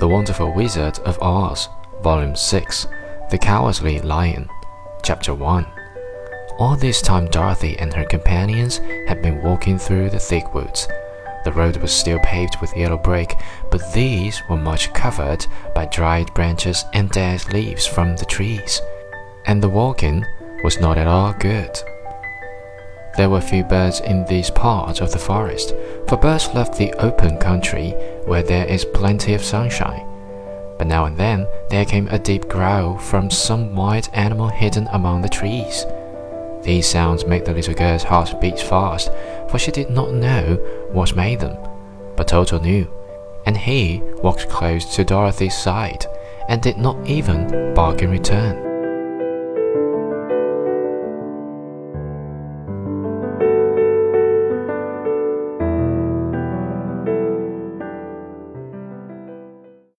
The Wonderful Wizard of Oz, Volume 6 The Cowardly Lion, Chapter 1 All this time, Dorothy and her companions had been walking through the thick woods. The road was still paved with yellow brick, but these were much covered by dried branches and dead leaves from the trees, and the walking was not at all good. There were few birds in these parts of the forest, for birds love the open country where there is plenty of sunshine. But now and then there came a deep growl from some wild animal hidden among the trees. These sounds made the little girl's heart beat fast, for she did not know what made them. But Toto knew, and he walked close to Dorothy's side and did not even bark in return.